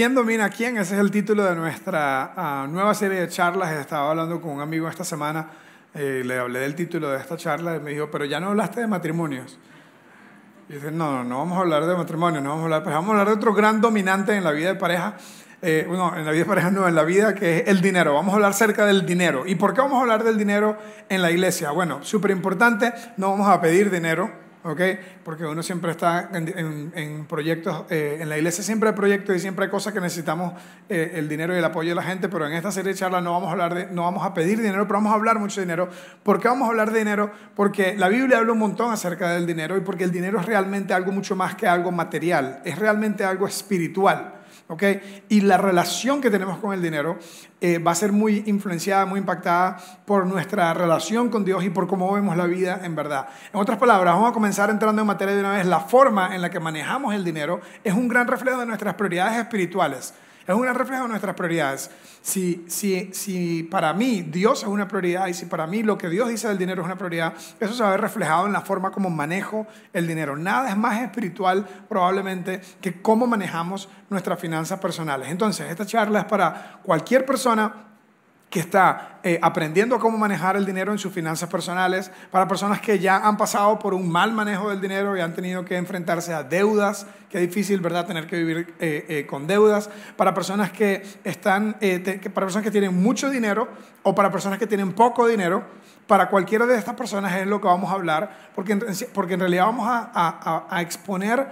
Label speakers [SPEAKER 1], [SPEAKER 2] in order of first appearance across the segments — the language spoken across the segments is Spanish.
[SPEAKER 1] ¿Quién domina a quién? Ese es el título de nuestra ah, nueva serie de charlas. Estaba hablando con un amigo esta semana, eh, le hablé del título de esta charla y me dijo, pero ya no hablaste de matrimonios. Y dice, no, no, no vamos a hablar de matrimonio, no vamos a hablar, pues vamos a hablar de otro gran dominante en la vida de pareja. Eh, bueno, en la vida de pareja no, en la vida que es el dinero. Vamos a hablar acerca del dinero. ¿Y por qué vamos a hablar del dinero en la iglesia? Bueno, súper importante, no vamos a pedir dinero, ¿ok? Porque uno siempre está en, proyectos, eh, en la iglesia siempre hay proyectos y siempre hay cosas que necesitamos eh, el dinero y el apoyo de la gente, pero en esta serie de charlas no vamos a hablar de, no vamos a pedir dinero, pero vamos a hablar mucho de dinero. ¿Por qué vamos a hablar de dinero? Porque la Biblia habla un montón acerca del dinero y porque el dinero es realmente algo mucho más que algo material, es realmente algo espiritual. Y la relación que tenemos con el dinero eh, va a ser muy influenciada, muy impactada por nuestra relación con Dios y por cómo vemos la vida en verdad. En otras palabras, vamos a comenzar entrando en materia de una vez. La forma en la que manejamos el dinero es un gran reflejo de nuestras prioridades espirituales. Es un reflejo de nuestras prioridades. Si, si, si para mí Dios es una prioridad y si para mí lo que Dios dice del dinero es una prioridad, eso se va a ver reflejado en la forma como manejo el dinero. Nada es más espiritual probablemente que cómo manejamos nuestras finanzas personales. Entonces, esta charla es para cualquier persona que está eh, aprendiendo a cómo manejar el dinero en sus finanzas personales, para personas que ya han pasado por un mal manejo del dinero y han tenido que enfrentarse a deudas, que es difícil, ¿verdad?, tener que vivir eh, eh, con deudas, para personas que están, para personas que tienen mucho dinero o para personas que tienen poco dinero, para cualquiera de estas personas es lo que vamos a hablar, porque en, porque en realidad vamos a, a exponer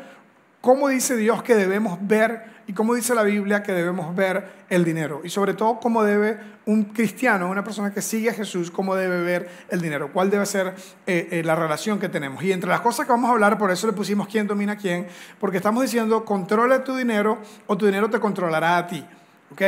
[SPEAKER 1] cómo dice Dios que debemos ver y cómo dice la Biblia que debemos ver el dinero. Y sobre todo cómo debe un cristiano, una persona que sigue a Jesús, cómo debe ver el dinero, cuál debe ser eh, eh, la relación que tenemos. Y entre las cosas que vamos a hablar, por eso le pusimos quién domina a quién, porque estamos diciendo, controla tu dinero o tu dinero te controlará a ti. ¿Ok?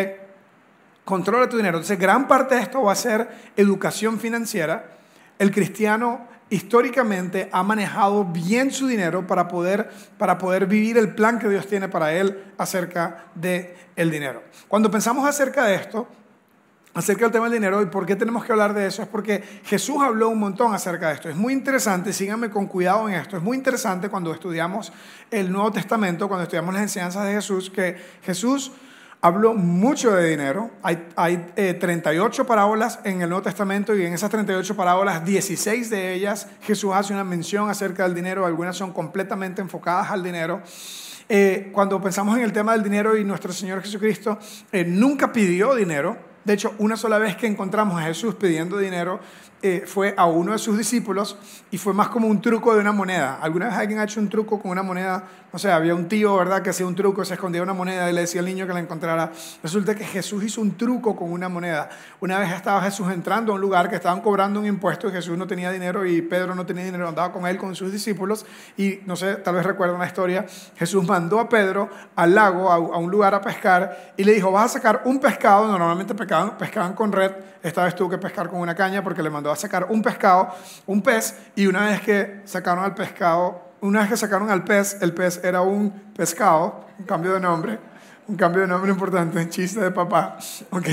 [SPEAKER 1] Controla tu dinero. Entonces, gran parte de esto va a ser educación financiera. El cristiano históricamente ha manejado bien su dinero para poder, para poder vivir el plan que Dios tiene para él acerca del el dinero. Cuando pensamos acerca de esto, acerca del tema del dinero y por qué tenemos que hablar de eso, es porque Jesús habló un montón acerca de esto. Es muy interesante, síganme con cuidado en esto, es muy interesante cuando estudiamos el Nuevo Testamento, cuando estudiamos las enseñanzas de Jesús, que Jesús habló mucho de dinero. Hay, hay 38 eh, parábolas en el Nuevo Testamento y en esas 38 parábolas, 16 de ellas Jesús hace una mención acerca del dinero, algunas son completamente enfocadas al dinero. Eh, cuando pensamos en el tema del dinero y nuestro Señor Jesucristo eh, nunca pidió dinero, de hecho, una sola vez que encontramos a Jesús pidiendo dinero eh, fue a uno de sus discípulos y fue más como un truco de una moneda. ¿Alguna vez alguien ha hecho un truco con una moneda? O sea, había un tío, ¿verdad?, que hacía un truco, se escondía una moneda y le decía al niño que la encontrara. Resulta que Jesús hizo un truco con una moneda. Una vez estaba Jesús entrando a un lugar que estaban cobrando un impuesto y Jesús no tenía dinero y Pedro no tenía dinero, andaba con él, con sus discípulos y no sé, tal vez recuerdan la historia, Jesús mandó a Pedro al lago, a, un lugar a pescar y le dijo, vas a sacar un pescado, normalmente pescaban, pescaban con red, esta vez tuvo que pescar con una caña porque le mandó a sacar un pescado, un pez, y una vez que sacaron al pescado, una vez que sacaron al pez, el pez era un pescado, un cambio de nombre, un cambio de nombre importante, chiste de papá, ¿ok?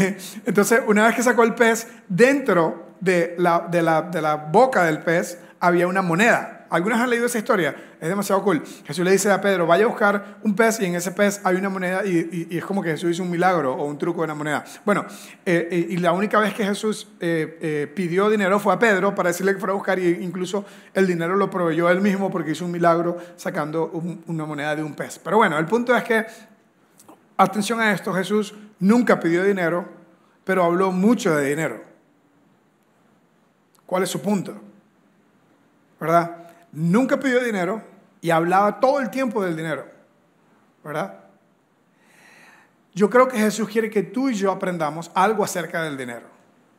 [SPEAKER 1] Entonces, una vez que sacó el pez, dentro de la, de la, de la boca del pez había una moneda. ¿Algunas han leído esa historia? Es demasiado cool. Jesús le dice a Pedro, vaya a buscar un pez y en ese pez hay una moneda y, es como que Jesús hizo un milagro o un truco de una moneda. Bueno, eh, eh, y la única vez que Jesús eh, pidió dinero fue a Pedro para decirle que fuera a buscar y incluso el dinero lo proveyó él mismo porque hizo un milagro sacando una moneda de un pez. Pero bueno, el punto es que, atención a esto, Jesús nunca pidió dinero, pero habló mucho de dinero. ¿Cuál es su punto? ¿Verdad? Nunca pidió dinero y hablaba todo el tiempo del dinero, ¿verdad? Yo creo que Jesús quiere que tú y yo aprendamos algo acerca del dinero,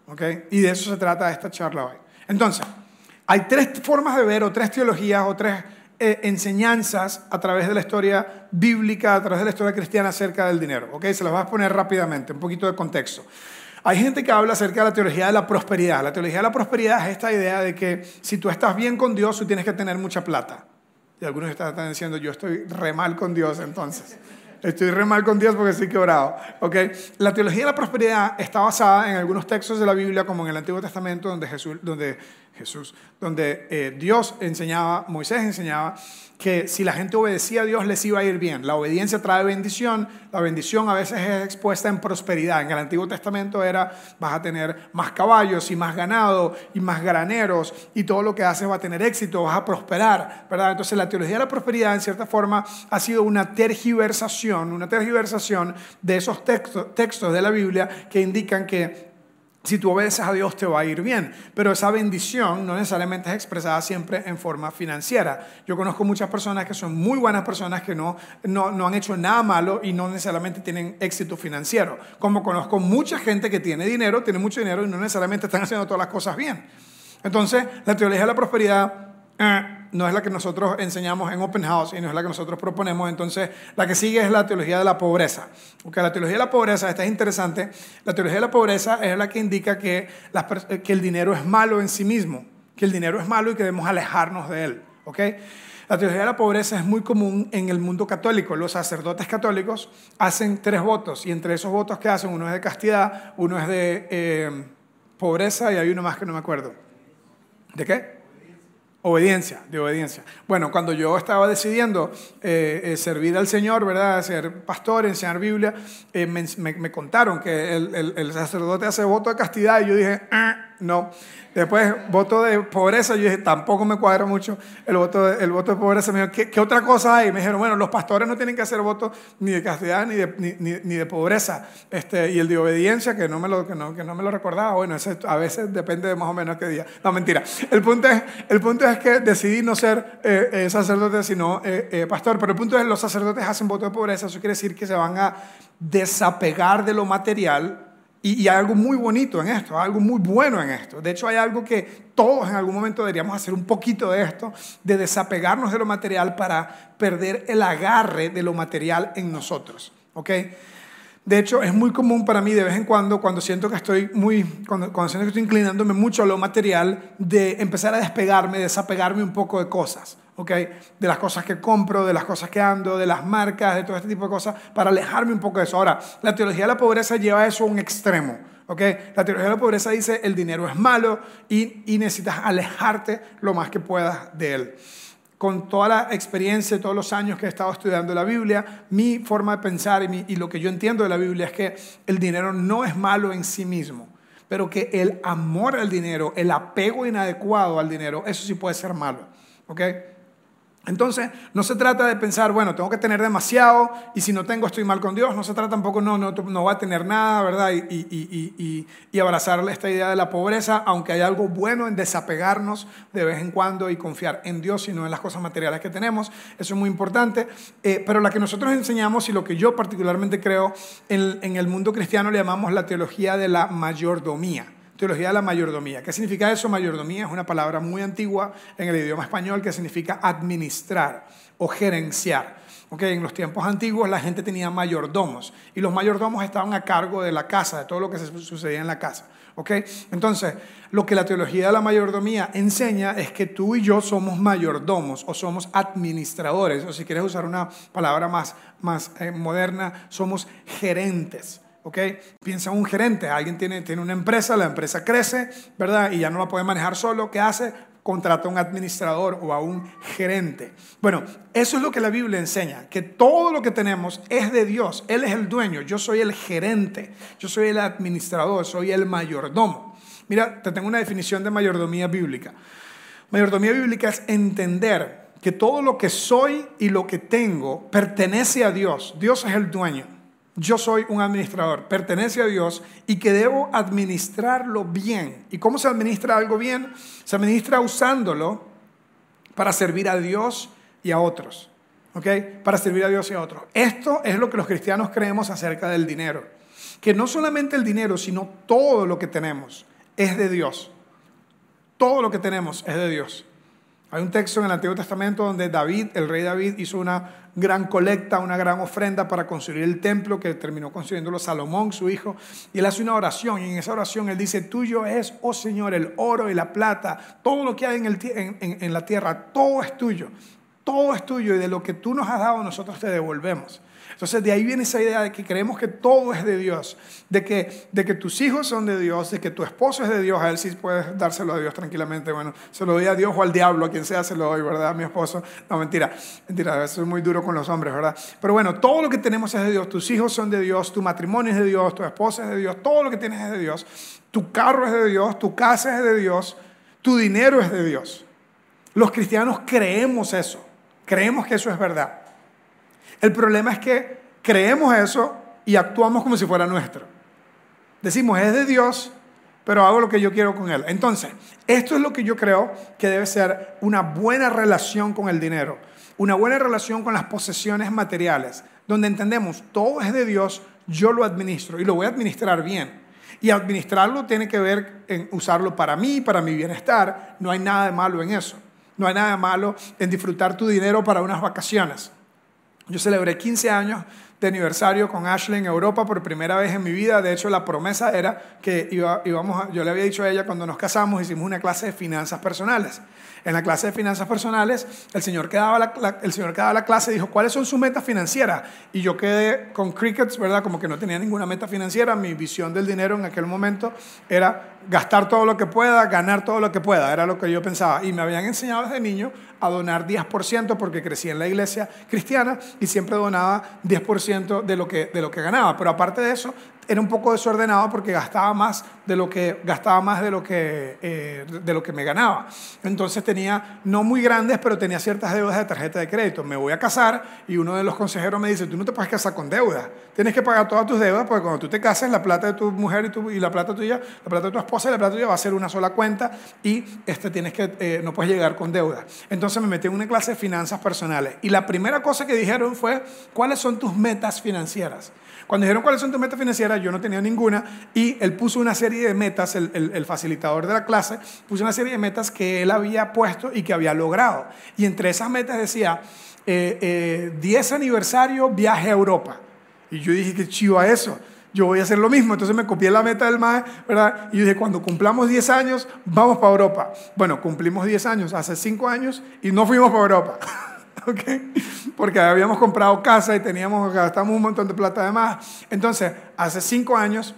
[SPEAKER 1] ¿ok? Y de eso se trata esta charla hoy. Entonces, hay tres formas de ver o tres teologías o tres eh, enseñanzas a través de la historia bíblica, a través de la historia cristiana acerca del dinero, ¿ok? Se las voy a poner rápidamente, un poquito de contexto. Hay gente que habla acerca de la teología de la prosperidad. La teología de la prosperidad es esta idea de que si tú estás bien con Dios, tú tienes que tener mucha plata. Y algunos están diciendo, yo estoy re mal con Dios entonces. Estoy re mal con Dios porque estoy quebrado. La teología de la prosperidad está basada en algunos textos de la Biblia, como en el Antiguo Testamento, donde Jesús, donde Jesús, donde eh, Dios enseñaba, Moisés enseñaba que si la gente obedecía a Dios les iba a ir bien. La obediencia trae bendición, la bendición a veces es expuesta en prosperidad. En el Antiguo Testamento era vas a tener más caballos y más ganado y más graneros y todo lo que haces va a tener éxito, vas a prosperar, ¿verdad? Entonces la teología de la prosperidad en cierta forma ha sido una tergiversación, una tergiversación de esos textos, textos de la Biblia que indican que si tú obedeces a Dios te va a ir bien, pero esa bendición no necesariamente es expresada siempre en forma financiera. Yo conozco muchas personas que son muy buenas personas que no, no, no han hecho nada malo y no necesariamente tienen éxito financiero. Como conozco mucha gente que tiene dinero, tiene mucho dinero y no necesariamente están haciendo todas las cosas bien. Entonces, la teología de la prosperidad eh, no es la que nosotros enseñamos en Open House y no es la que nosotros proponemos. Entonces, la que sigue es la teología de la pobreza. Porque la teología de la pobreza, esta es interesante, la teología de la pobreza es la que indica que, que el dinero es malo en sí mismo, que el dinero es malo y que debemos alejarnos de él. ¿okay? La teología de la pobreza es muy común en el mundo católico. Los sacerdotes católicos hacen tres votos y entre esos votos que hacen, uno es de castidad, uno es de eh, pobreza y hay uno más que no me acuerdo. ¿De qué? Obediencia, de obediencia. Bueno, cuando yo estaba decidiendo eh, eh, servir al Señor, ¿verdad? Ser pastor, enseñar Biblia, eh, me, contaron que el, el, sacerdote hace voto de castidad y yo dije, ah, no. Después, voto de pobreza, yo dije, tampoco me cuadra mucho el voto de, el voto de pobreza. Me dijo, ¿qué, otra cosa hay? Me dijeron, bueno, los pastores no tienen que hacer voto ni de castidad ni de, ni, de pobreza. Este, y el de obediencia, que no me lo, que no, que no me lo recordaba, bueno, a veces depende de más o menos qué día. No, mentira. El punto es, el punto es que decidí no ser eh, eh, sacerdote, sino eh, pastor. Pero el punto es los sacerdotes hacen voto de pobreza. Eso quiere decir que se van a desapegar de lo material y, hay algo muy bonito en esto, algo muy bueno en esto. De hecho, hay algo que todos en algún momento deberíamos hacer un poquito de esto, de desapegarnos de lo material para perder el agarre de lo material en nosotros. ¿ok? De hecho, es muy común para mí de vez en cuando, cuando siento que estoy muy, cuando, cuando siento que estoy inclinándome mucho a lo material, de empezar a despegarme, desapegarme un poco de cosas. De las cosas que compro, de las cosas que ando, de las marcas, de todo este tipo de cosas, para alejarme un poco de eso. Ahora, la teología de la pobreza lleva eso a un extremo, ¿ok? La teología de la pobreza dice el dinero es malo y, y necesitas alejarte lo más que puedas de él con toda la experiencia, todos los años que he estado estudiando la Biblia, mi forma de pensar y, y, lo que yo entiendo de la Biblia es que el dinero no es malo en sí mismo, pero que el amor al dinero, el apego inadecuado al dinero, eso sí puede ser malo. ¿ok? Entonces, no se trata de pensar, bueno, tengo que tener demasiado y si no tengo estoy mal con Dios. No se trata tampoco, no, no, no va a tener nada, ¿verdad? Y, y, y, y, abrazarle esta idea de la pobreza, aunque hay algo bueno en desapegarnos de vez en cuando y confiar en Dios y no en las cosas materiales que tenemos. Eso es muy importante. Eh, pero la que nosotros enseñamos y lo que yo particularmente creo en, en el mundo cristiano le llamamos la teología de la mayordomía teología de la mayordomía. ¿Qué significa eso? Mayordomía es una palabra muy antigua en el idioma español que significa administrar o gerenciar. Okay, en los tiempos antiguos la gente tenía mayordomos y los mayordomos estaban a cargo de la casa, de todo lo que sucedía en la casa. Okay? Entonces, lo que la teología de la mayordomía enseña es que tú y yo somos mayordomos o somos administradores, o si quieres usar una palabra más, más eh, moderna, somos gerentes. ¿Ok? Piensa un gerente, alguien tiene, tiene una empresa, la empresa crece, ¿verdad? Y ya no la puede manejar solo, ¿qué hace? Contrata a un administrador o a un gerente. Bueno, eso es lo que la Biblia enseña, que todo lo que tenemos es de Dios, Él es el dueño, yo soy el gerente, yo soy el administrador, soy el mayordomo. Mira, te tengo una definición de mayordomía bíblica. Mayordomía bíblica es entender que todo lo que soy y lo que tengo pertenece a Dios. Dios es el dueño yo soy un administrador, pertenece a Dios y que debo administrarlo bien. ¿Y cómo se administra algo bien? Se administra usándolo para servir a Dios y a otros. ¿Ok? Para servir a Dios y a otros. Esto es lo que los cristianos creemos acerca del dinero. Que no solamente el dinero, sino todo lo que tenemos es de Dios. Todo lo que tenemos es de Dios. Hay un texto en el Antiguo Testamento donde David, el rey David, hizo una gran colecta, una gran ofrenda para construir el templo que terminó construyéndolo Salomón, su hijo. Y él hace una oración y en esa oración él dice, tuyo es, oh Señor, el oro y la plata, todo lo que hay en, en la tierra, todo es tuyo, todo es tuyo y de lo que tú nos has dado nosotros te devolvemos. Entonces de ahí viene esa idea de que creemos que todo es de Dios, de que, de que tus hijos son de Dios, de que tu esposo es de Dios, a él sí puedes dárselo a Dios tranquilamente. Bueno, se lo doy a Dios o al diablo, a quien sea se lo doy, ¿verdad? A mi esposo. No, mentira, mentira, a veces es muy duro con los hombres, ¿verdad? Pero bueno, todo lo que tenemos es de Dios, tus hijos son de Dios, tu matrimonio es de Dios, tu esposa es de Dios, todo lo que tienes es de Dios, tu carro es de Dios, tu casa es de Dios, tu dinero es de Dios. Los cristianos creemos eso, creemos que eso es verdad. El problema es que creemos eso y actuamos como si fuera nuestro. Decimos, es de Dios, pero hago lo que yo quiero con él. Entonces, esto es lo que yo creo que debe ser una buena relación con el dinero, una buena relación con las posesiones materiales, donde entendemos, todo es de Dios, yo lo administro y lo voy a administrar bien. Y administrarlo tiene que ver en usarlo para mí, para mi bienestar. No hay nada de malo en eso. No hay nada de malo en disfrutar tu dinero para unas vacaciones. Yo celebré 15 años de aniversario con Ashley en Europa por primera vez en mi vida. De hecho, la promesa era que íbamos a, yo le había dicho a ella cuando nos casamos, hicimos una clase de finanzas personales. En la clase de finanzas personales, el señor que daba la, el señor que daba la clase dijo, ¿cuáles son sus metas financieras? Y yo quedé con crickets, ¿verdad? Como que no tenía ninguna meta financiera. Mi visión del dinero en aquel momento era gastar todo lo que pueda, ganar todo lo que pueda. Era lo que yo pensaba. Y me habían enseñado desde niño a donar 10% porque crecí en la iglesia cristiana y siempre donaba 10% de lo, que, de lo que ganaba. Pero aparte de eso, era un poco desordenado porque gastaba más de lo que, gastaba más de lo que, eh, de lo que me ganaba. Entonces tenía, no muy grandes, pero tenía ciertas deudas de tarjeta de crédito. Me voy a casar y uno de los consejeros me dice, tú no te puedes casar con deudas. Tienes que pagar todas tus deudas porque cuando tú te cases, la plata de tu mujer y, tu, y la plata tuya, la plata de tu esposa y la plata tuya va a ser una sola cuenta y este, tienes que, eh, no puedes llegar con deudas. Entonces me metí en una clase de finanzas personales. Y la primera cosa que dijeron fue, ¿cuáles son tus metas financieras? Cuando dijeron cuáles son tus metas financieras, yo no tenía ninguna y él puso una serie de metas, el, facilitador de la clase, puso una serie de metas que él había puesto y que había logrado. Y entre esas metas decía, 10 eh, eh, aniversario, viaje a Europa. Y yo dije, qué chivo a eso yo voy a hacer lo mismo. Entonces me copié la meta del MAE, ¿verdad? Y dije, cuando cumplamos 10 años, vamos para Europa. Bueno, cumplimos 10 años, hace 5 años, y no fuimos para Europa. Porque habíamos comprado casa y teníamos, gastamos un montón de plata además. Entonces, hace cinco años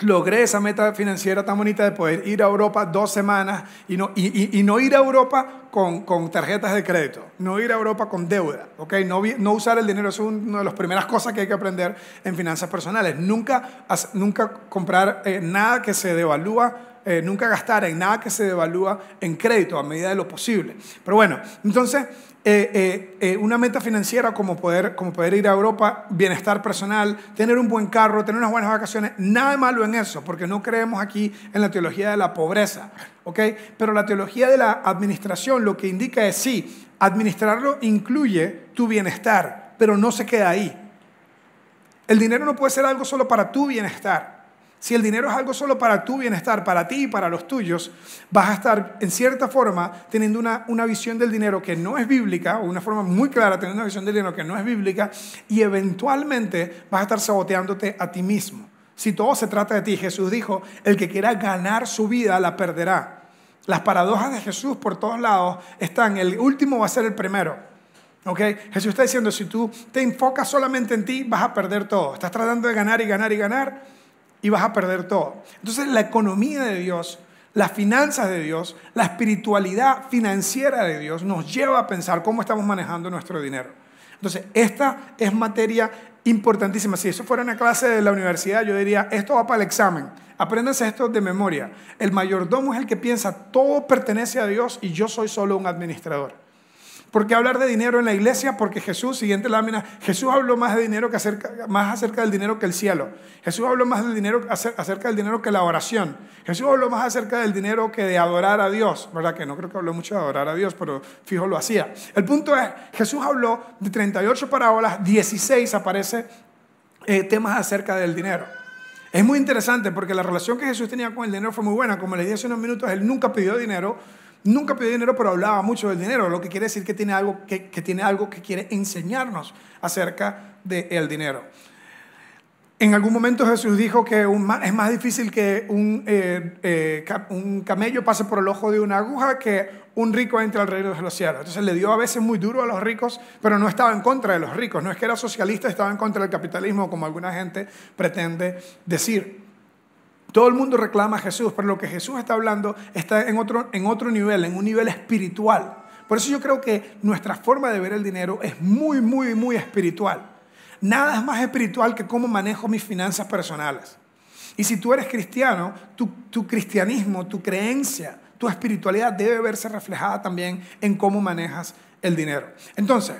[SPEAKER 1] logré esa meta financiera tan bonita de poder ir a Europa dos semanas y no, y, no ir a Europa con, con, tarjetas de crédito, no ir a Europa con deuda, ¿okay? no, no usar el dinero, es una de las primeras cosas que hay que aprender en finanzas personales. Nunca, nunca comprar eh, nada que se devalúa eh, nunca gastar en nada que se devalúa en crédito a medida de lo posible. Pero bueno, entonces eh, eh, una meta financiera como poder, como poder ir a Europa, bienestar personal, tener un buen carro, tener unas buenas vacaciones, nada malo en eso, porque no creemos aquí en la teología de la pobreza, ¿ok? Pero la teología de la administración lo que indica es sí, administrarlo incluye tu bienestar, pero no se queda ahí. El dinero no puede ser algo solo para tu bienestar. Si el dinero es algo solo para tu bienestar, para ti y para los tuyos, vas a estar en cierta forma teniendo una, una visión del dinero que no es bíblica, o una forma muy clara teniendo una visión del dinero que no es bíblica, y eventualmente vas a estar saboteándote a ti mismo. Si todo se trata de ti, Jesús dijo, el que quiera ganar su vida la perderá. Las paradojas de Jesús por todos lados están, el último va a ser el primero. ¿Okay? Jesús está diciendo, si tú te enfocas solamente en ti, vas a perder todo. Estás tratando de ganar y ganar y ganar y vas a perder todo. Entonces la economía de Dios, las finanzas de Dios, la espiritualidad financiera de Dios nos lleva a pensar cómo estamos manejando nuestro dinero. Entonces, esta es materia importantísima. Si eso fuera una clase de la universidad, yo diría, esto va para el examen. Apréndanse esto de memoria. El mayordomo es el que piensa, todo pertenece a Dios y yo soy solo un administrador. ¿Por qué hablar de dinero en la iglesia? Porque Jesús, siguiente lámina, Jesús habló más de dinero que acerca, más acerca del dinero que el cielo. Jesús habló más del dinero acerca del dinero que la oración. Jesús habló más acerca del dinero que de adorar a Dios, ¿verdad? Que no creo que habló mucho de adorar a Dios, pero fijo lo hacía. El punto es, Jesús habló de 38 parábolas, 16 aparece eh, temas acerca del dinero. Es muy interesante porque la relación que Jesús tenía con el dinero fue muy buena. Como le dije hace unos minutos, él nunca pidió dinero, Nunca pidió dinero, pero hablaba mucho del dinero, lo que quiere decir que tiene algo que, tiene algo que quiere enseñarnos acerca del dinero. En algún momento Jesús dijo que es más difícil que un, eh, eh, un, camello pase por el ojo de una aguja que un rico entre al reino de los cielos. Entonces le dio a veces muy duro a los ricos, pero no estaba en contra de los ricos. No es que era socialista, estaba en contra del capitalismo, como alguna gente pretende decir. Todo el mundo reclama a Jesús, pero lo que Jesús está hablando está en otro, en otro nivel, en un nivel espiritual. Por eso yo creo que nuestra forma de ver el dinero es muy, muy, muy espiritual. Nada es más espiritual que cómo manejo mis finanzas personales. Y si tú eres cristiano, tu, cristianismo, tu creencia, tu espiritualidad debe verse reflejada también en cómo manejas el dinero. Entonces,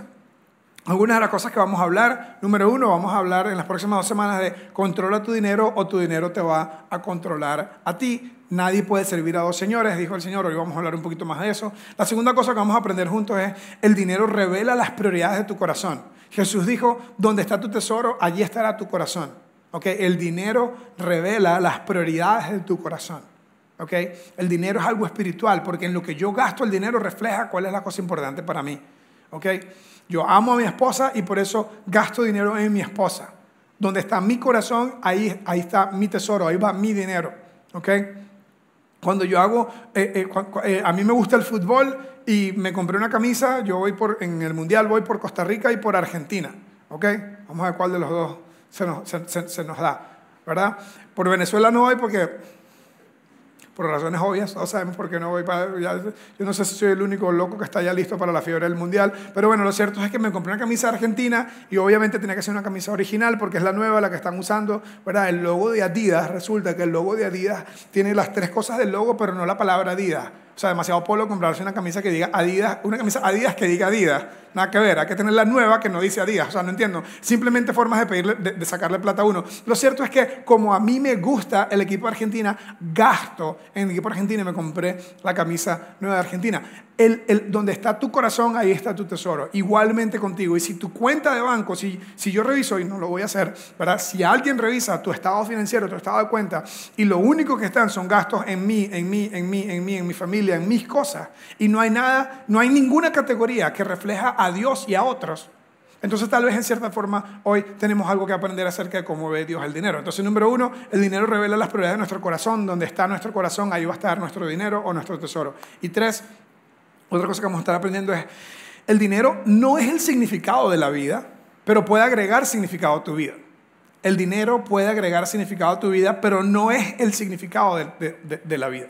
[SPEAKER 1] algunas de las cosas que vamos a hablar, número uno, vamos a hablar en las próximas dos semanas de controla tu dinero o tu dinero te va a controlar a ti. Nadie puede servir a dos señores, dijo el Señor. Hoy vamos a hablar un poquito más de eso. La segunda cosa que vamos a aprender juntos es el dinero revela las prioridades de tu corazón. Jesús dijo, donde está tu tesoro, allí estará tu corazón. ¿Okay? El dinero revela las prioridades de tu corazón. ¿Okay? El dinero es algo espiritual, porque en lo que yo gasto el dinero refleja cuál es la cosa importante para mí. ¿Okay? Yo amo a mi esposa y por eso gasto dinero en mi esposa. Donde está mi corazón, ahí, ahí está mi tesoro, ahí va mi dinero. ¿Okay? Cuando yo hago, eh, eh, eh, a mí me gusta el fútbol y me compré una camisa, yo voy por, en el Mundial voy por Costa Rica y por Argentina, ¿ok? Vamos a ver cuál de los dos se nos, da, ¿verdad? Por Venezuela no voy porque por razones obvias, todos sabemos por qué no voy para... yo no sé si soy el único loco que está ya listo para la fiebre del Mundial, pero bueno, lo cierto es que me compré una camisa argentina y obviamente tenía que ser una camisa original porque es la nueva, la que están usando, ¿verdad? El logo de Adidas, resulta que el logo de Adidas tiene las tres cosas del logo, pero no la palabra Adidas. O sea, demasiado polo comprarse una camisa que diga Adidas, una camisa Adidas que diga Adidas. Nada que ver, hay que tener la nueva que no dice Adidas. O sea, no entiendo. Simplemente formas de, pedirle, de, sacarle plata a uno. Lo cierto es que como a mí me gusta el equipo de Argentina, gasto en el equipo de Argentina y me compré la camisa nueva de Argentina. El, el, donde está tu corazón, ahí está tu tesoro. Igualmente contigo. Y si tu cuenta de banco, si, si yo reviso, y no lo voy a hacer, ¿verdad? Si alguien revisa tu estado financiero, tu estado de cuenta, y lo único que están son gastos en mí, en mí, en mí, en mí, en mi familia, en mis cosas, y no hay nada, no hay ninguna categoría que refleja a Dios y a otros, entonces tal vez en cierta forma hoy tenemos algo que aprender acerca de cómo ve Dios el dinero. Entonces número uno, el dinero revela las prioridades de nuestro corazón. Donde está nuestro corazón, ahí va a estar nuestro dinero o nuestro tesoro. Y tres, otra cosa que vamos a estar aprendiendo es, el dinero no es el significado de la vida, pero puede agregar significado a tu vida. El dinero puede agregar significado a tu vida, pero no es el significado de la vida.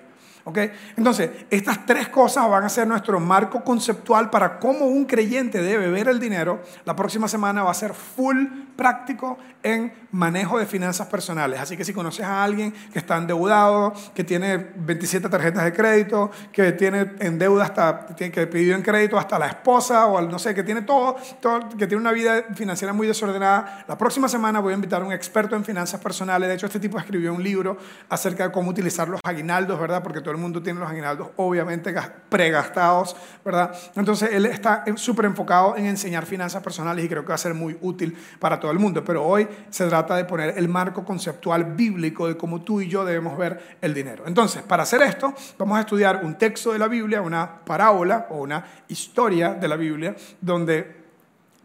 [SPEAKER 1] Entonces, estas tres cosas van a ser nuestro marco conceptual para cómo un creyente debe ver el dinero. La próxima semana va a ser full práctico en manejo de finanzas personales. Así que si conoces a alguien que está endeudado, que tiene 27 tarjetas de crédito, que tiene en deuda hasta, que pidió en crédito hasta la esposa o no sé, que tiene todo, todo, que tiene una vida financiera muy desordenada, la próxima semana voy a invitar a un experto en finanzas personales. De hecho, este tipo escribió un libro acerca de cómo utilizar los aguinaldos, ¿verdad? Porque todo el mundo tiene los aguinaldos obviamente pregastados, ¿verdad? Entonces, él está súper enfocado en enseñar finanzas personales y creo que va a ser muy útil para todo el mundo. Pero hoy se trata de poner el marco conceptual bíblico de cómo tú y yo debemos ver el dinero. Entonces, para hacer esto, vamos a estudiar un texto de la Biblia, una parábola o una historia de la Biblia, donde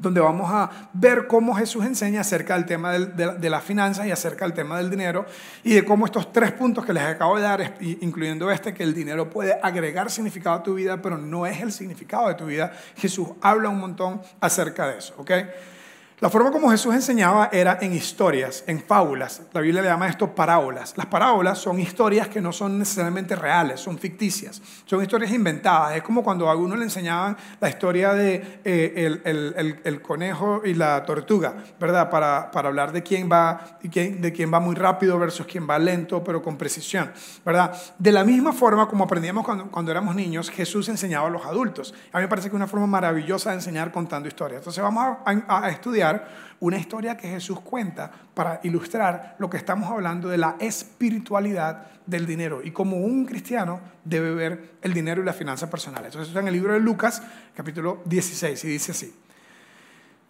[SPEAKER 1] donde vamos a ver cómo Jesús enseña acerca del tema de, las finanzas y acerca del tema del dinero y de cómo estos tres puntos que les acabo de dar, incluyendo este, que el dinero puede agregar significado a tu vida, pero no es el significado de tu vida, Jesús habla un montón acerca de eso, ¿ok? La forma como Jesús enseñaba era en historias, en fábulas. La Biblia le llama esto parábolas. Las parábolas son historias que no son necesariamente reales, son ficticias, son historias inventadas. Es como cuando a uno le enseñaban la historia de eh, el, conejo y la tortuga, ¿verdad? Para, hablar de quién, va, de quién va muy rápido versus quién va lento, pero con precisión, ¿verdad? De la misma forma como aprendíamos cuando, cuando éramos niños, Jesús enseñaba a los adultos. A mí me parece que es una forma maravillosa de enseñar contando historias. Entonces vamos a estudiar una historia que Jesús cuenta para ilustrar lo que estamos hablando de la espiritualidad del dinero y cómo un cristiano debe ver el dinero y las finanzas personales. Entonces, está en el libro de Lucas, capítulo 16, y dice así.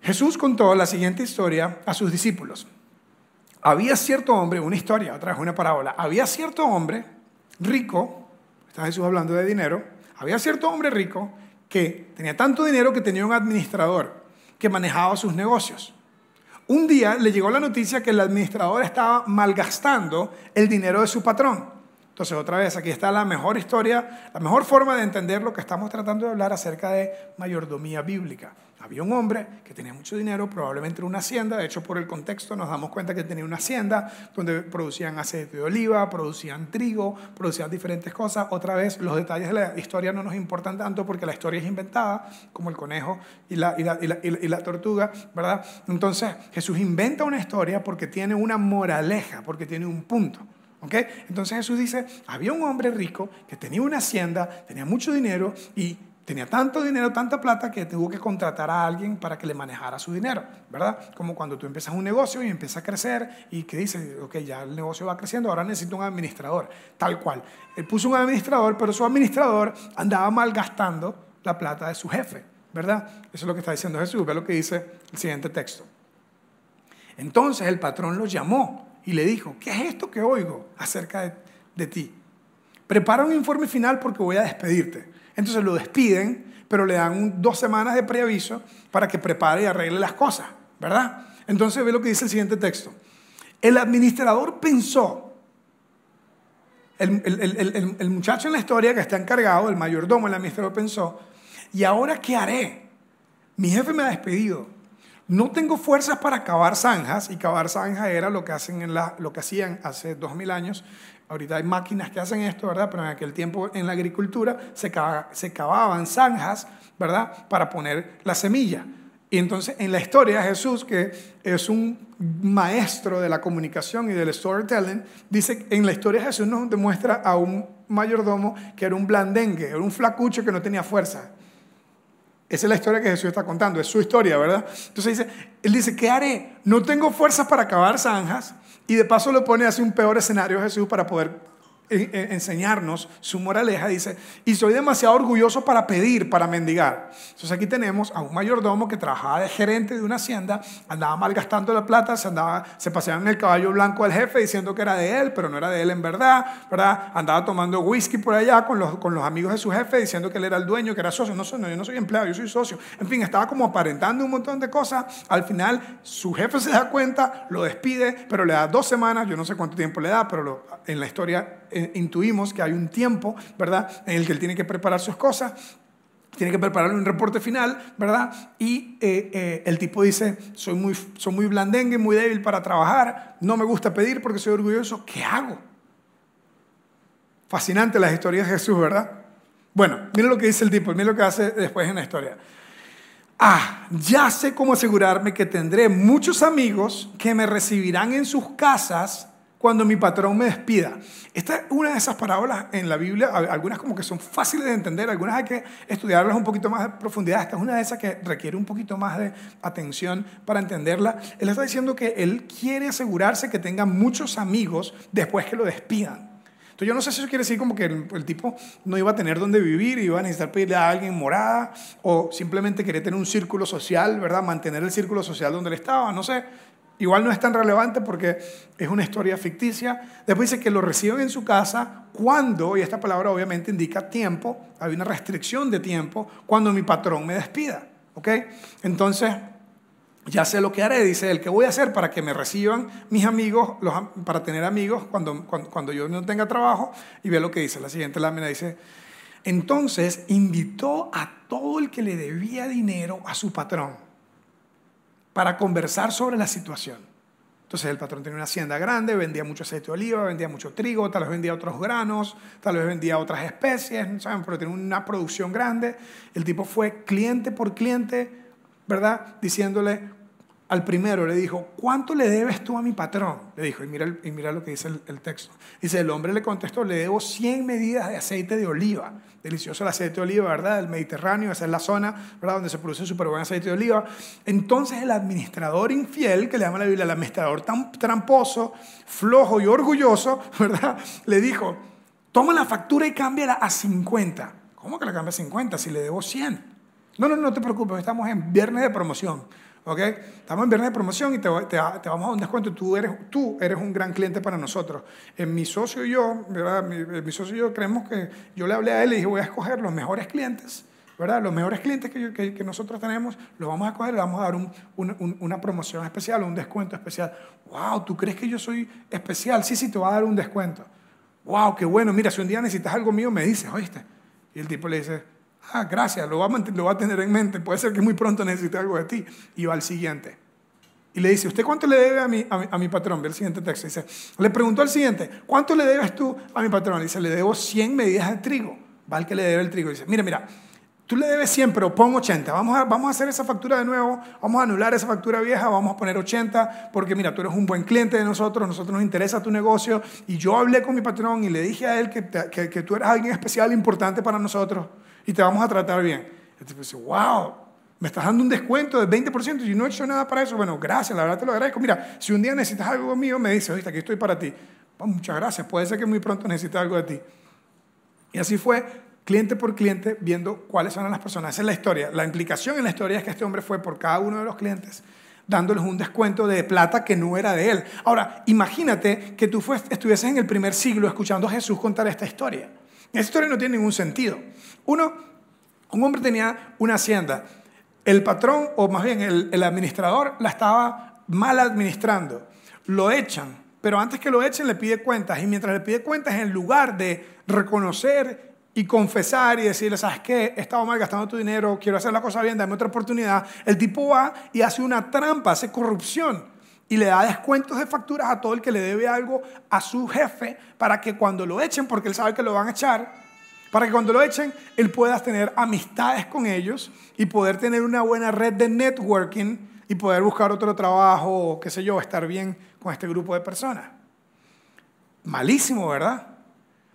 [SPEAKER 1] Jesús contó la siguiente historia a sus discípulos. Había cierto hombre, una historia, otra vez una parábola, había cierto hombre rico, está Jesús hablando de dinero, había cierto hombre rico que tenía tanto dinero que tenía un administrador que manejaba sus negocios. Un día le llegó la noticia que el administrador estaba malgastando el dinero de su patrón. Entonces, otra vez, aquí está la mejor historia, la mejor forma de entender lo que estamos tratando de hablar acerca de mayordomía bíblica. Había un hombre que tenía mucho dinero, probablemente en una hacienda, de hecho por el contexto nos damos cuenta que tenía una hacienda donde producían aceite de oliva, producían trigo, producían diferentes cosas. Otra vez, los detalles de la historia no nos importan tanto porque la historia es inventada, como el conejo y la, y la tortuga, ¿verdad? Entonces Jesús inventa una historia porque tiene una moraleja, porque tiene un punto. Entonces Jesús dice, había un hombre rico que tenía una hacienda, tenía mucho dinero y tenía tanto dinero, tanta plata que tuvo que contratar a alguien para que le manejara su dinero, ¿verdad? Como cuando tú empiezas un negocio y empieza a crecer y que dice, ok, ya el negocio va creciendo, ahora necesito un administrador, tal cual. Él puso un administrador, pero su administrador andaba malgastando la plata de su jefe, ¿verdad? Eso es lo que está diciendo Jesús, ve lo que dice el siguiente texto. Entonces el patrón lo llamó y le dijo, ¿qué es esto que oigo acerca de, de ti? Prepara un informe final porque voy a despedirte. Entonces lo despiden, pero le dan dos semanas de preaviso para que prepare y arregle las cosas, ¿verdad? Entonces ve lo que dice el siguiente texto. El administrador pensó, el, el, el, muchacho en la historia que está encargado, el mayordomo, el administrador pensó, ¿y ahora qué haré? Mi jefe me ha despedido. No tengo fuerzas para cavar zanjas, y cavar zanjas era lo que, hacen en la, lo que hacían hace dos mil años Ahorita hay máquinas que hacen esto, ¿verdad? Pero en aquel tiempo en la agricultura se, se cavaban zanjas, ¿verdad? Para poner la semilla. Y entonces en la historia Jesús, que es un maestro de la comunicación y del storytelling, dice, en la historia Jesús nos demuestra a un mayordomo que era un blandengue, era un flacucho que no tenía fuerza. Esa es la historia que Jesús está contando, es su historia, ¿verdad? Entonces dice, él dice, ¿qué haré? No tengo fuerzas para cavar zanjas, y de paso le pone así un peor escenario a Jesús para poder enseñarnos su moraleja, dice, y soy demasiado orgulloso para pedir, para mendigar. Entonces aquí tenemos a un mayordomo que trabajaba de gerente de una hacienda, andaba malgastando la plata, se, andaba, se paseaba en el caballo blanco del jefe diciendo que era de él, pero no era de él en verdad, ¿verdad? Andaba tomando whisky por allá con los, con los amigos de su jefe diciendo que él era el dueño, que era socio. No, no, yo no soy empleado, yo soy socio. En fin, estaba como aparentando un montón de cosas. Al final, su jefe se da cuenta, lo despide, pero le da dos semanas, yo no sé cuánto tiempo le da, pero en la historia eh, intuimos que hay un tiempo, ¿verdad?, en el que él tiene que preparar sus cosas, tiene que preparar un reporte final, ¿verdad? Y eh, eh, el tipo dice, soy muy, soy muy blandengue, muy débil para trabajar, no me gusta pedir porque soy orgulloso, ¿qué hago? Fascinante las historias de Jesús, ¿verdad? Bueno, mira lo que dice el tipo, mira lo que hace después en la historia. Ah, ya sé cómo asegurarme que tendré muchos amigos que me recibirán en sus casas cuando mi patrón me despida. Esta es una de esas parábolas en la Biblia, algunas como que son fáciles de entender, algunas hay que estudiarlas un poquito más de profundidad. Esta es una de esas que requiere un poquito más de atención para entenderla. Él está diciendo que él quiere asegurarse que tenga muchos amigos después que lo despidan. Entonces yo no sé si eso quiere decir como que el, tipo no iba a tener dónde vivir, iba a necesitar pedirle a alguien morada o simplemente quería tener un círculo social, ¿verdad? Mantener el círculo social donde él estaba, no sé. Igual no es tan relevante porque es una historia ficticia. Después dice que lo reciben en su casa cuando, y esta palabra obviamente indica tiempo, hay una restricción de tiempo, cuando mi patrón me despida. ¿Ok? Entonces, ya sé lo que haré, dice él, ¿qué voy a hacer para que me reciban mis amigos, para tener amigos cuando, cuando, cuando yo no tenga trabajo? Y ve lo que dice, la siguiente lámina dice, entonces invitó a todo el que le debía dinero a su patrón para conversar sobre la situación. Entonces el patrón tenía una hacienda grande, vendía mucho aceite de oliva, vendía mucho trigo, tal vez vendía otros granos, tal vez vendía otras especies, ¿saben? pero tenía una producción grande. El tipo fue cliente por cliente, ¿verdad? Diciéndole, al primero le dijo, ¿cuánto le debes tú a mi patrón? Le dijo, y mira, y mira lo que dice el, texto. Dice, el hombre le contestó, le debo 100 medidas de aceite de oliva. Delicioso el aceite de oliva, ¿verdad? Del Mediterráneo, esa es la zona, ¿verdad? Donde se produce súper buen aceite de oliva. Entonces el administrador infiel, que le llama la Biblia el administrador tan tramposo, flojo y orgulloso, ¿verdad? Le dijo, toma la factura y cámbiala a 50. ¿Cómo que la cambia a 50 si le debo 100? No, no, no te preocupes, estamos en viernes de promoción. ¿Ok? Estamos en viernes de promoción y te, te, te, vamos a un descuento. Tú eres, tú eres un gran cliente para nosotros. En mi socio y yo, ¿verdad? Mi, mi, socio y yo creemos que yo le hablé a él y dije, voy a escoger los mejores clientes ¿verdad? Los mejores clientes que, nosotros tenemos, los vamos a coger le vamos a dar una promoción especial, un descuento especial. ¡Wow! ¿Tú crees que yo soy especial? Sí, sí, te va a dar un descuento. ¡Wow! ¡Qué bueno! Mira, si un día necesitas algo mío, me dices, ¿oíste? Y el tipo le dice, ah, gracias, lo va, a, lo va a tener en mente. Puede ser que muy pronto necesite algo de ti. Y va al siguiente. Y le dice, ¿usted cuánto le debe a mi, a mi, patrón? Ve el siguiente texto. Dice, le preguntó al siguiente, ¿cuánto le debes tú a mi patrón? dice, le debo 100 medidas de trigo. Va al que le debe el trigo. dice, mira, mira, tú le debes 100, pero pon 80. Vamos a, vamos a hacer esa factura de nuevo. Vamos a anular esa factura vieja. Vamos a poner 80. Porque mira, tú eres un buen cliente de nosotros. Nosotros nos interesa tu negocio. Y yo hablé con mi patrón y le dije a él que, que, que tú eres alguien especial, importante para nosotros. Y te vamos a tratar bien. El tipo dice, wow, me estás dando un descuento del 20% y no he hecho nada para eso. Bueno, gracias, la verdad te lo agradezco. Mira, si un día necesitas algo mío, me dices, oíste, aquí estoy para ti. Muchas gracias, puede ser que muy pronto necesites algo de ti. Y así fue, cliente por cliente, viendo cuáles eran las personas. Esa es la historia. La implicación en la historia es que este hombre fue por cada uno de los clientes dándoles un descuento de plata que no era de él. Ahora, imagínate que tú estuvieses en el primer siglo escuchando a Jesús contar esta historia. Esta historia no tiene ningún sentido. Uno, un hombre tenía una hacienda el patrón, o más bien el, administrador, la estaba mal administrando. Lo echan, pero antes que lo echen le pide cuentas. Y mientras le pide cuentas, en lugar de reconocer y confesar y decirle, ¿sabes qué? He estado mal gastando tu dinero, quiero hacer la cosa bien, dame otra oportunidad. El tipo va y hace una trampa, hace corrupción y le da descuentos de facturas a todo el que le debe algo a su jefe para que cuando lo echen, porque él sabe que lo van a echar, para que cuando lo echen, él pueda tener amistades con ellos y poder tener una buena red de networking y poder buscar otro trabajo qué sé yo, estar bien con este grupo de personas. Malísimo, ¿verdad?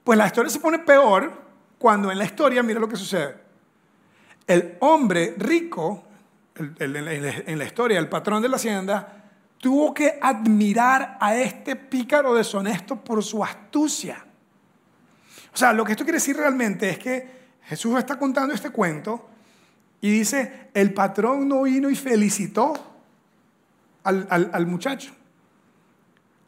[SPEAKER 1] Pues la historia se pone peor cuando en la historia, mira lo que sucede. El hombre rico, en la historia, el patrón de la hacienda, tuvo que admirar a este pícaro deshonesto por su astucia. O sea, lo que esto quiere decir realmente es que Jesús está contando este cuento y dice, el patrón no vino y felicitó al, muchacho.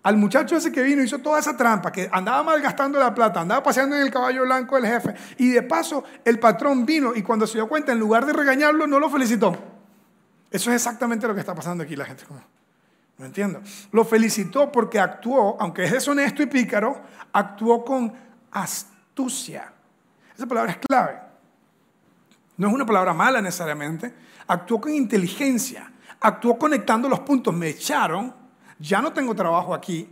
[SPEAKER 1] Al muchacho ese que vino hizo toda esa trampa, que andaba malgastando la plata, andaba paseando en el caballo blanco del jefe. Y de paso, el patrón vino y cuando se dio cuenta, en lugar de regañarlo, no lo felicitó. Eso es exactamente lo que está pasando aquí, la gente. Lo felicitó porque actuó, aunque es deshonesto y pícaro, actuó con astucia. Esa palabra es clave. No es una palabra mala necesariamente. Actuó con inteligencia. Actuó conectando los puntos. Me echaron. Ya no tengo trabajo aquí.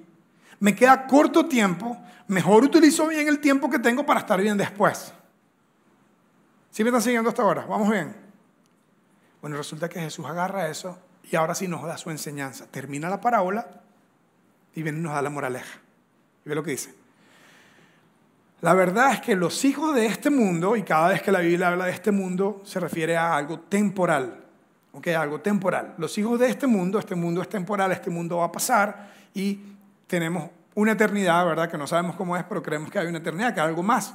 [SPEAKER 1] Me queda corto tiempo. Mejor utilizo bien el tiempo que tengo para estar bien después. ¿Sí me están siguiendo hasta ahora? ¿Vamos bien? Bueno, resulta que Jesús agarra eso y ahora sí nos da su enseñanza. Termina la parábola y viene y nos da la moraleja. Y ve lo que dice. La verdad es que los hijos de este mundo, y cada vez que la Biblia habla de este mundo, se refiere a algo temporal. ¿Ok? Algo temporal. Los hijos de este mundo, este mundo es temporal, este mundo va a pasar y tenemos una eternidad, ¿verdad? Que no sabemos cómo es, pero creemos que hay una eternidad, que hay algo más.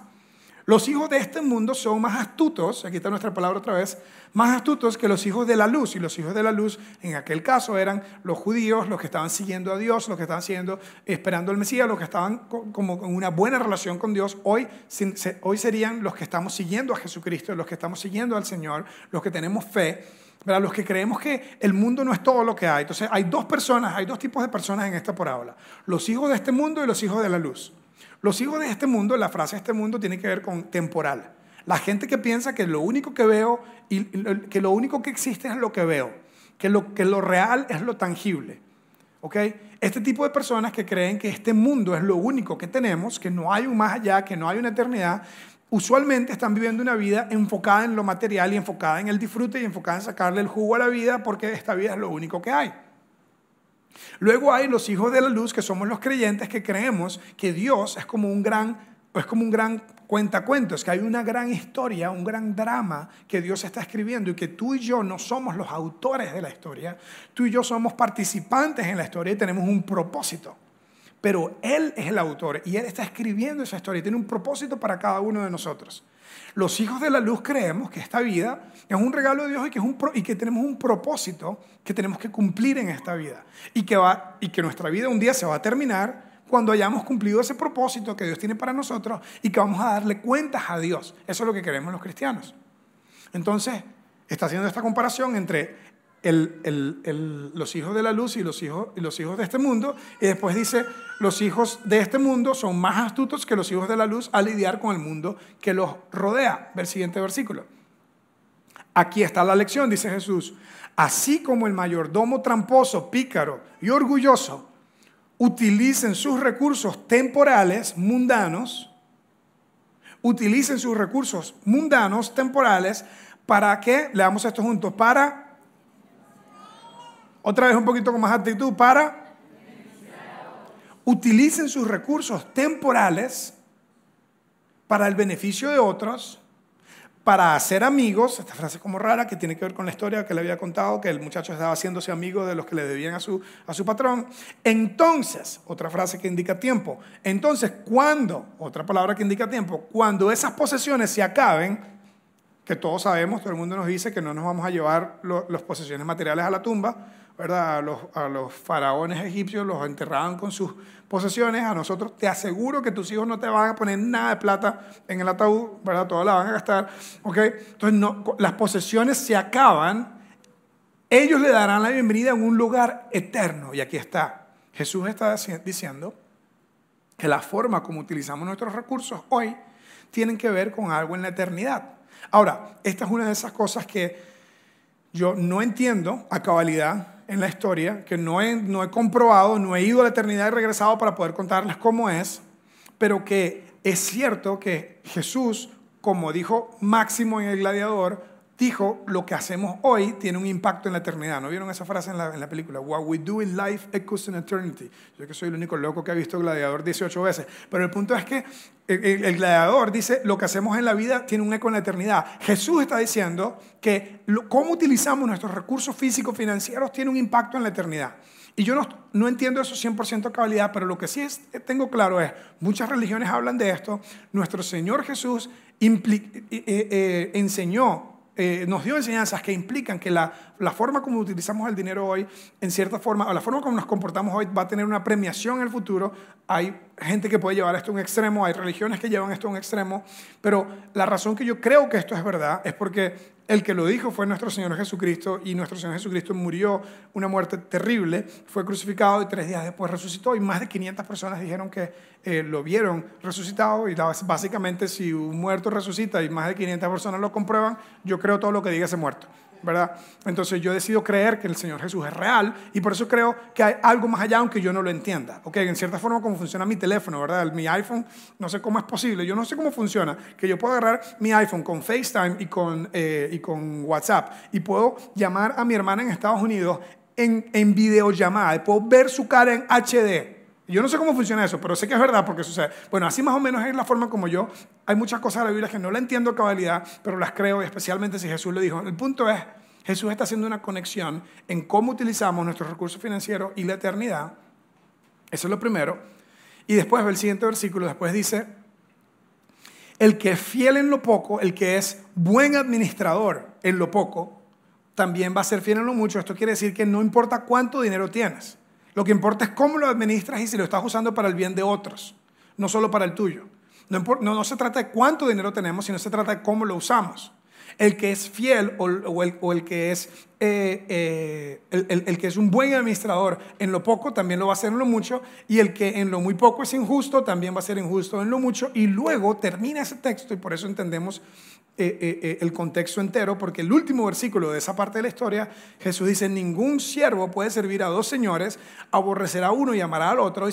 [SPEAKER 1] Los hijos de este mundo son más astutos, aquí está nuestra palabra otra vez, más astutos que los hijos de la luz. Y los hijos de la luz en aquel caso eran los judíos, los que estaban siguiendo a Dios, los que estaban siguiendo, esperando al Mesías, los que estaban como con una buena relación con Dios. Hoy, hoy serían los que estamos siguiendo a Jesucristo, los que estamos siguiendo al Señor, los que tenemos fe. los que creemos que el mundo no es todo lo que hay. Entonces hay dos personas, hay dos tipos de personas en esta parábola. Los hijos de este mundo y los hijos de la luz. Los hijos de este mundo, la frase de este mundo tiene que ver con temporal. La gente que piensa que lo único que veo y que lo único que existe es lo que veo, que lo, que lo real es lo tangible. ¿ok? Este tipo de personas que creen que este mundo es lo único que tenemos, que no hay un más allá, que no hay una eternidad, usualmente están viviendo una vida enfocada en lo material y enfocada en el disfrute y enfocada en sacarle el jugo a la vida porque esta vida es lo único que hay. Luego hay los hijos de la luz, que somos los creyentes que creemos que Dios es como un gran, es como un gran cuentacuentos, que hay una gran historia, un gran drama que Dios está escribiendo y que tú y yo no somos los autores de la historia, tú y yo somos participantes en la historia y tenemos un propósito. Pero Él es el autor y Él está escribiendo esa historia y tiene un propósito para cada uno de nosotros. Los hijos de la luz creemos que esta vida es un regalo de Dios y que, es un, y que tenemos un propósito que tenemos que cumplir en esta vida. Y que, va, y que nuestra vida un día se va a terminar cuando hayamos cumplido ese propósito que Dios tiene para nosotros y que vamos a darle cuentas a Dios. Eso es lo que queremos los cristianos. Entonces, está haciendo esta comparación entre los hijos de la luz y los, hijos, los hijos de este mundo, y después dice, los hijos de este mundo son más astutos que los hijos de la luz a lidiar con el mundo que los rodea. Ve el siguiente versículo. Aquí está la lección, dice Jesús. Así como el mayordomo tramposo, pícaro y orgulloso utilicen sus recursos temporales, mundanos, utilicen sus recursos mundanos, temporales, ¿para qué? Leamos esto juntos, para, otra vez un poquito con más actitud, para, utilicen sus recursos temporales para el beneficio de otros, para hacer amigos, esta frase como rara que tiene que ver con la historia que le había contado, que el muchacho estaba haciéndose amigo de los que le debían a su, a su patrón. Entonces, otra frase que indica tiempo, entonces cuando, otra palabra que indica tiempo, cuando esas posesiones se acaben, que todos sabemos, todo el mundo nos dice que no nos vamos a llevar las posesiones materiales a la tumba, ¿verdad? A los, faraones egipcios los enterraban con sus posesiones, a nosotros te aseguro que tus hijos no te van a poner nada de plata en el ataúd, ¿verdad? Toda la van a gastar, ¿ok? Entonces, las posesiones se acaban, ellos le darán la bienvenida en un lugar eterno. Y aquí está, Jesús está diciendo que la forma como utilizamos nuestros recursos hoy tienen que ver con algo en la eternidad. Ahora, esta es una de esas cosas que yo no entiendo a cabalidad en la historia que no he, no he comprobado, no he ido a la eternidad y regresado para poder contarles cómo es, pero que es cierto que Jesús, como dijo Máximo en el gladiador, dijo, lo que hacemos hoy tiene un impacto en la eternidad. ¿No vieron esa frase en la, en la, película? What we do in life echoes in eternity. Yo que soy el único loco que ha visto Gladiador 18 veces. Pero el punto es que el, el, Gladiador dice, lo que hacemos en la vida tiene un eco en la eternidad. Jesús está diciendo que lo, cómo utilizamos nuestros recursos físicos, financieros, tiene un impacto en la eternidad. Y yo no, no entiendo eso 100% cabalidad, pero lo que sí es, tengo claro es, muchas religiones hablan de esto, nuestro Señor Jesús eh, eh, enseñó eh, nos dio enseñanzas que implican que la, la, forma como utilizamos el dinero hoy, en cierta forma, o la forma como nos comportamos hoy, va a tener una premiación en el futuro. Hay gente que puede llevar esto a un extremo, hay religiones que llevan esto a un extremo, pero la razón que yo creo que esto es verdad es porque el que lo dijo fue nuestro Señor Jesucristo y nuestro Señor Jesucristo murió una muerte terrible, fue crucificado y tres días después resucitó y más de 500 personas dijeron que eh, lo vieron resucitado y básicamente si un muerto resucita y más de 500 personas lo comprueban, yo creo todo lo que diga ese muerto. ¿Verdad? Entonces yo decido creer que el Señor Jesús es real y por eso creo que hay algo más allá aunque yo no lo entienda. Ok, en cierta forma como funciona mi teléfono, ¿verdad? Mi iPhone, no sé cómo es posible, yo no sé cómo funciona, que yo puedo agarrar mi iPhone con FaceTime y con, eh, y con WhatsApp y puedo llamar a mi hermana en Estados Unidos en, en videollamada y puedo ver su cara en HD. Yo no sé cómo funciona eso, pero sé que es verdad porque sucede. Bueno, así más o menos es la forma como yo. Hay muchas cosas de la Biblia que no la entiendo a cabalidad, pero las creo, especialmente si Jesús lo dijo. El punto es, Jesús está haciendo una conexión en cómo utilizamos nuestros recursos financieros y la eternidad. Eso es lo primero. Y después, el siguiente versículo, después dice, el que es fiel en lo poco, el que es buen administrador en lo poco, también va a ser fiel en lo mucho. Esto quiere decir que no importa cuánto dinero tienes. Lo que importa es cómo lo administras y si lo estás usando para el bien de otros, no solo para el tuyo. No, se trata de cuánto dinero tenemos, sino se trata de cómo lo usamos. El que es fiel o, el, que es, eh, eh, el, que es un buen administrador en lo poco también lo va a hacer en lo mucho y el que en lo muy poco es injusto también va a ser injusto en lo mucho y luego termina ese texto y por eso entendemos eh, eh, eh, el contexto entero, porque el último versículo de esa parte de la historia, Jesús dice, ningún siervo puede servir a dos señores, aborrecerá a uno y amará al otro,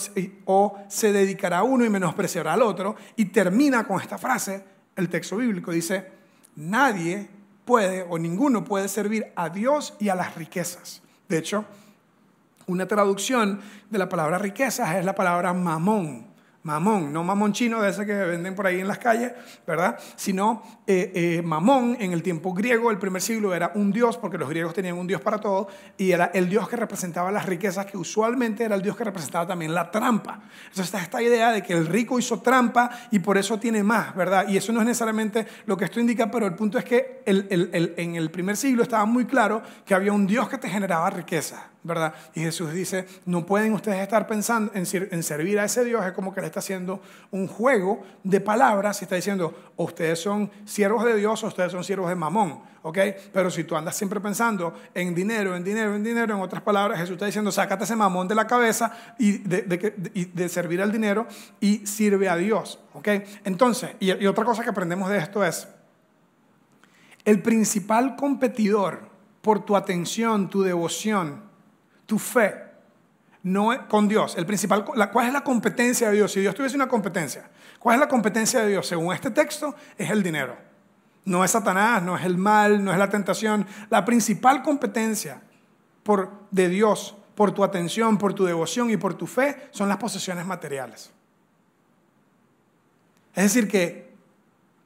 [SPEAKER 1] o se dedicará a uno y menospreciará al otro, y termina con esta frase, el texto bíblico dice, nadie puede o ninguno puede servir a Dios y a las riquezas. De hecho, una traducción de la palabra riquezas es la palabra mamón mamón, no mamón chino de ese que venden por ahí en las calles, ¿verdad? Sino eh, eh, mamón en el tiempo griego, el primer siglo, era un dios, porque los griegos tenían un dios para todo, y era el dios que representaba las riquezas, que usualmente era el dios que representaba también la trampa. Entonces está esta idea de que el rico hizo trampa y por eso tiene más, ¿verdad? Y eso no es necesariamente lo que esto indica, pero el punto es que en el primer siglo estaba muy claro que había un dios que te generaba riqueza ¿verdad? Y Jesús dice, no pueden ustedes estar pensando en, servir a ese Dios, es como que le está haciendo un juego de palabras y está diciendo, ustedes son siervos de Dios ustedes son siervos de Mamón, ¿ok? Pero si tú andas siempre pensando en dinero, en dinero, en dinero, en otras palabras, Jesús está diciendo, sácate ese mamón de la cabeza y de, servir al dinero y sirve a Dios, ¿ok? Entonces, y otra cosa que aprendemos de esto es, el principal competidor por tu atención, tu devoción, tu fe, no con Dios. El principal, ¿Cuál es la competencia de Dios? Si Dios tuviese una competencia, ¿cuál es la competencia de Dios? Según este texto, es el dinero. No es Satanás, no es el mal, no es la tentación. La principal competencia por, de Dios por tu atención, por tu devoción y por tu fe son las posesiones materiales. Es decir, que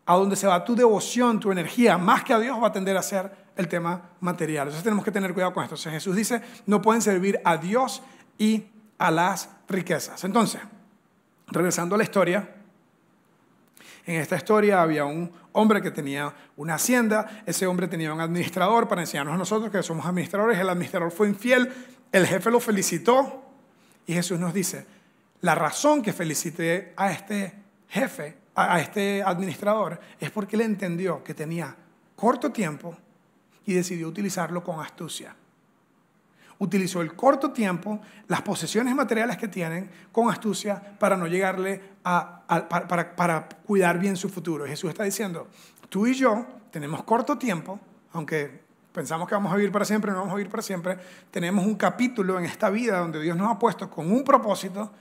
[SPEAKER 1] a donde se va tu devoción, tu energía, más que a Dios va a tender a ser el tema material. Entonces tenemos que tener cuidado con esto. Jesús dice, no pueden servir a Dios y a las riquezas. Entonces, regresando a la historia, en esta historia había un hombre que tenía una hacienda, ese hombre tenía un administrador para enseñarnos a nosotros que somos administradores, el administrador fue infiel, el jefe lo felicitó y Jesús nos dice, la razón que felicité a este jefe, a este administrador, es porque él entendió que tenía corto tiempo y decidió utilizarlo con astucia. Utilizó el corto tiempo, las posesiones materiales que tienen con astucia para no llegarle a, para, cuidar bien su futuro. Jesús está diciendo, tú y yo tenemos corto tiempo, aunque pensamos que vamos a vivir para siempre, no vamos a vivir para siempre, tenemos un capítulo en esta vida donde Dios nos ha puesto con un propósito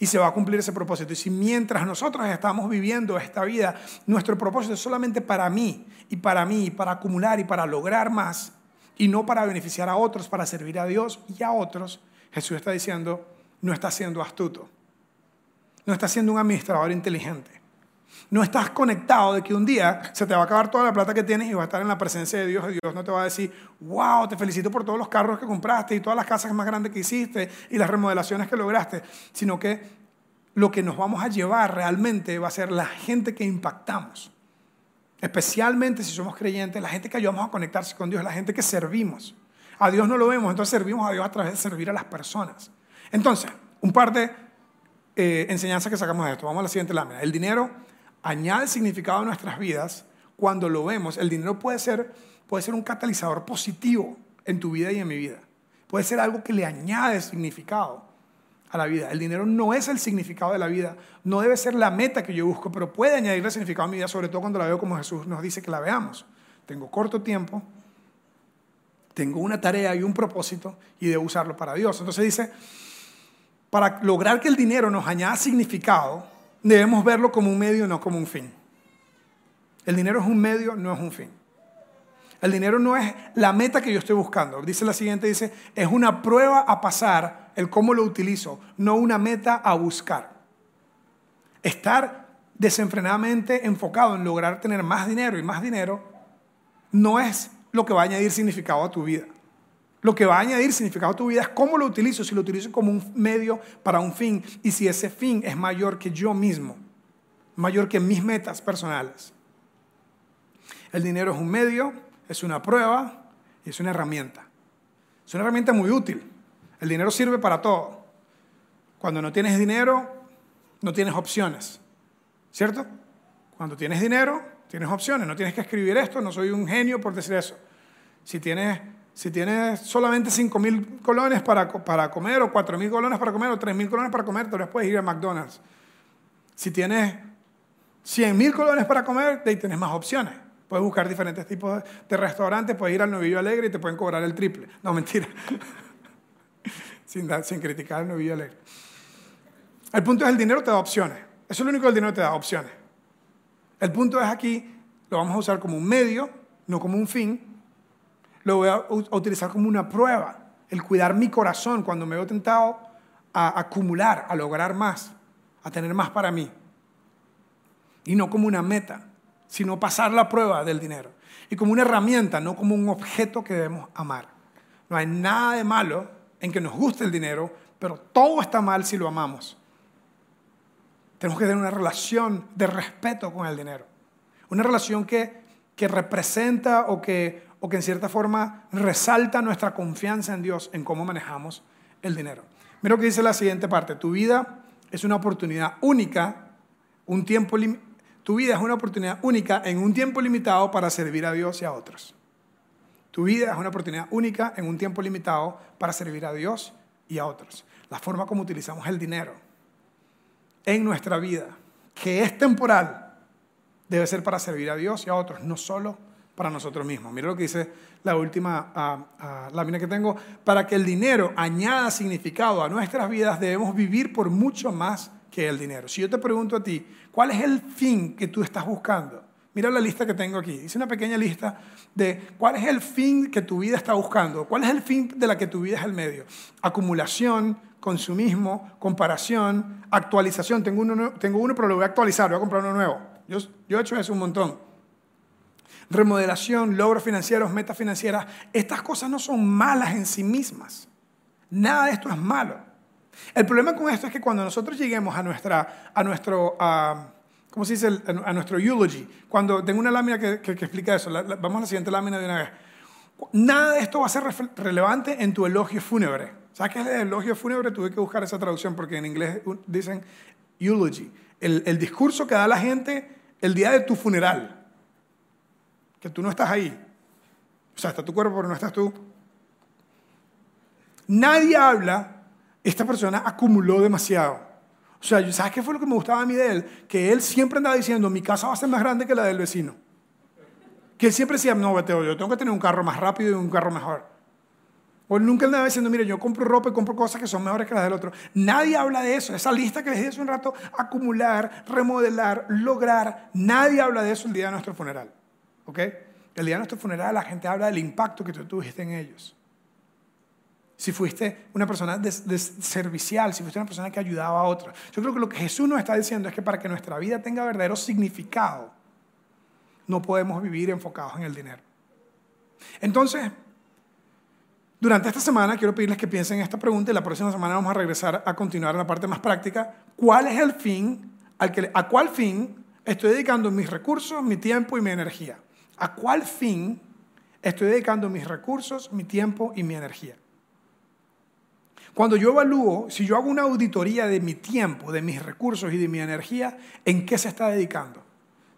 [SPEAKER 1] y se va a cumplir ese propósito. Y si mientras nosotros estamos viviendo esta vida, nuestro propósito es solamente para mí y para mí, para acumular y para lograr más, y no para beneficiar a otros, para servir a Dios y a otros, Jesús está diciendo, no está siendo astuto, no está siendo un administrador inteligente. No estás conectado de que un día se te va a acabar toda la plata que tienes y vas a estar en la presencia de Dios y Dios no te va a decir, wow, te felicito por todos los carros que compraste y todas las casas más grandes que hiciste y las remodelaciones que lograste, sino que lo que nos vamos a llevar realmente va a ser la gente que impactamos. Especialmente si somos creyentes, la gente que ayudamos a conectarse con Dios, la gente que servimos. A Dios no lo vemos, entonces servimos a Dios a través de servir a las personas. Entonces, un par de eh, enseñanzas que sacamos de esto. Vamos a la siguiente lámina. El dinero añade significado a nuestras vidas cuando lo vemos. El dinero puede ser, puede ser un catalizador positivo en tu vida y en mi vida. Puede ser algo que le añade significado a la vida. El dinero no es el significado de la vida, no debe ser la meta que yo busco, pero puede añadirle significado a mi vida, sobre todo cuando la veo como Jesús nos dice que la veamos. Tengo corto tiempo, tengo una tarea y un propósito y debo usarlo para Dios. Entonces dice, para lograr que el dinero nos añada significado, debemos verlo como un medio no como un fin. El dinero es un medio, no es un fin. El dinero no es la meta que yo estoy buscando. Dice la siguiente, dice, es una prueba a pasar el cómo lo utilizo, no una meta a buscar. Estar desenfrenadamente enfocado en lograr tener más dinero y más dinero no es lo que va a añadir significado a tu vida. Lo que va a añadir significado a tu vida es cómo lo utilizo, si lo utilizo como un medio para un fin y si ese fin es mayor que yo mismo, mayor que mis metas personales. El dinero es un medio, es una prueba y es una herramienta. Es una herramienta muy útil. El dinero sirve para todo. Cuando no tienes dinero, no tienes opciones. ¿Cierto? Cuando tienes dinero, tienes opciones. No tienes que escribir esto, no soy un genio por decir eso. Si tienes si tienes solamente 5 mil colones para, para, comer, o 4 mil colones para comer, o 3 mil colones para comer, te puedes ir a McDonald's. Si tienes 100 mil colones para comer, ahí tienes más opciones. Puedes buscar diferentes tipos de restaurantes, puedes ir al Novillo Alegre y te pueden cobrar el triple. No, mentira. sin, sin criticar al Novillo Alegre. El punto es el dinero te da opciones. Eso es lo único que el dinero te da, opciones. El punto es aquí, lo vamos a usar como un medio, no como un fin, lo voy a utilizar como una prueba, el cuidar mi corazón cuando me veo tentado a acumular, a lograr más, a tener más para mí. Y no como una meta, sino pasar la prueba del dinero. Y como una herramienta, no como un objeto que debemos amar. No hay nada de malo en que nos guste el dinero, pero todo está mal si lo amamos. Tenemos que tener una relación de respeto con el dinero. Una relación que, que representa o que, o que en cierta forma resalta nuestra confianza en Dios en cómo manejamos el dinero. Mira lo que dice la siguiente parte. Tu vida es una oportunidad única, un tiempo tu vida es una oportunidad única en un tiempo limitado para servir a Dios y a otros. Tu vida es una oportunidad única en un tiempo limitado para servir a Dios y a otros. La forma como utilizamos el dinero en nuestra vida, que es temporal, debe ser para servir a Dios y a otros, no solo para nosotros mismos. Mira lo que dice la última ah, ah, lámina que tengo. Para que el dinero añada significado a nuestras vidas, debemos vivir por mucho más que el dinero. Si yo te pregunto a ti, ¿cuál es el fin que tú estás buscando? Mira la lista que tengo aquí. Hice una pequeña lista de cuál es el fin que tu vida está buscando. ¿Cuál es el fin de la que tu vida es el medio? Acumulación, consumismo, comparación, actualización. Tengo uno, tengo uno pero lo voy a actualizar, voy a comprar uno nuevo. Yo, yo he hecho eso un montón. Remodelación, logros financieros, metas financieras. Estas cosas no son malas en sí mismas. Nada de esto es malo. El problema con esto es que cuando nosotros lleguemos a, nuestra, a nuestro... ¿cómo se dice? a nuestro eulogy. Cuando tengo una lámina que, que, explica eso, vamos a la siguiente lámina de una vez. Nada de esto va a ser relevante en tu elogio fúnebre. ¿Sabes qué es el elogio fúnebre? Tuve que buscar esa traducción porque en inglés dicen eulogy. El discurso que da la gente el día de tu funeral. Que tú no estás ahí. O sea, está tu cuerpo, pero no estás tú. Nadie habla, esta persona acumuló demasiado. O sea, ¿sabes qué fue lo que me gustaba a mí de él? Que él siempre andaba diciendo, mi casa va a ser más grande que la del vecino. Que él siempre decía, no, Beteo, yo tengo que tener un carro más rápido y un carro mejor. O nunca andaba diciendo, mire, yo compro ropa y compro cosas que son mejores que las del otro. Nadie habla de eso. Esa lista que les dije hace un rato, acumular, remodelar, lograr, nadie habla de eso el día de nuestro funeral. El día de nuestro funeral la gente habla del impacto que tú tuviste en ellos si fuiste una persona servicial, si fuiste una persona que ayudaba a otros. Yo creo que lo que Jesús nos está diciendo es que para que nuestra vida tenga verdadero significado, no podemos vivir enfocados en el dinero. Entonces, durante esta semana quiero pedirles que piensen en esta pregunta y la próxima semana vamos a regresar a continuar en la parte más práctica. ¿Cuál es el fin, al que, a cuál fin estoy dedicando mis recursos, mi tiempo y mi energía? ¿A cuál fin estoy dedicando mis recursos, mi tiempo y mi energía? Cuando yo evalúo, si yo hago una auditoría de mi tiempo, de mis recursos y de mi energía, ¿en qué se está dedicando?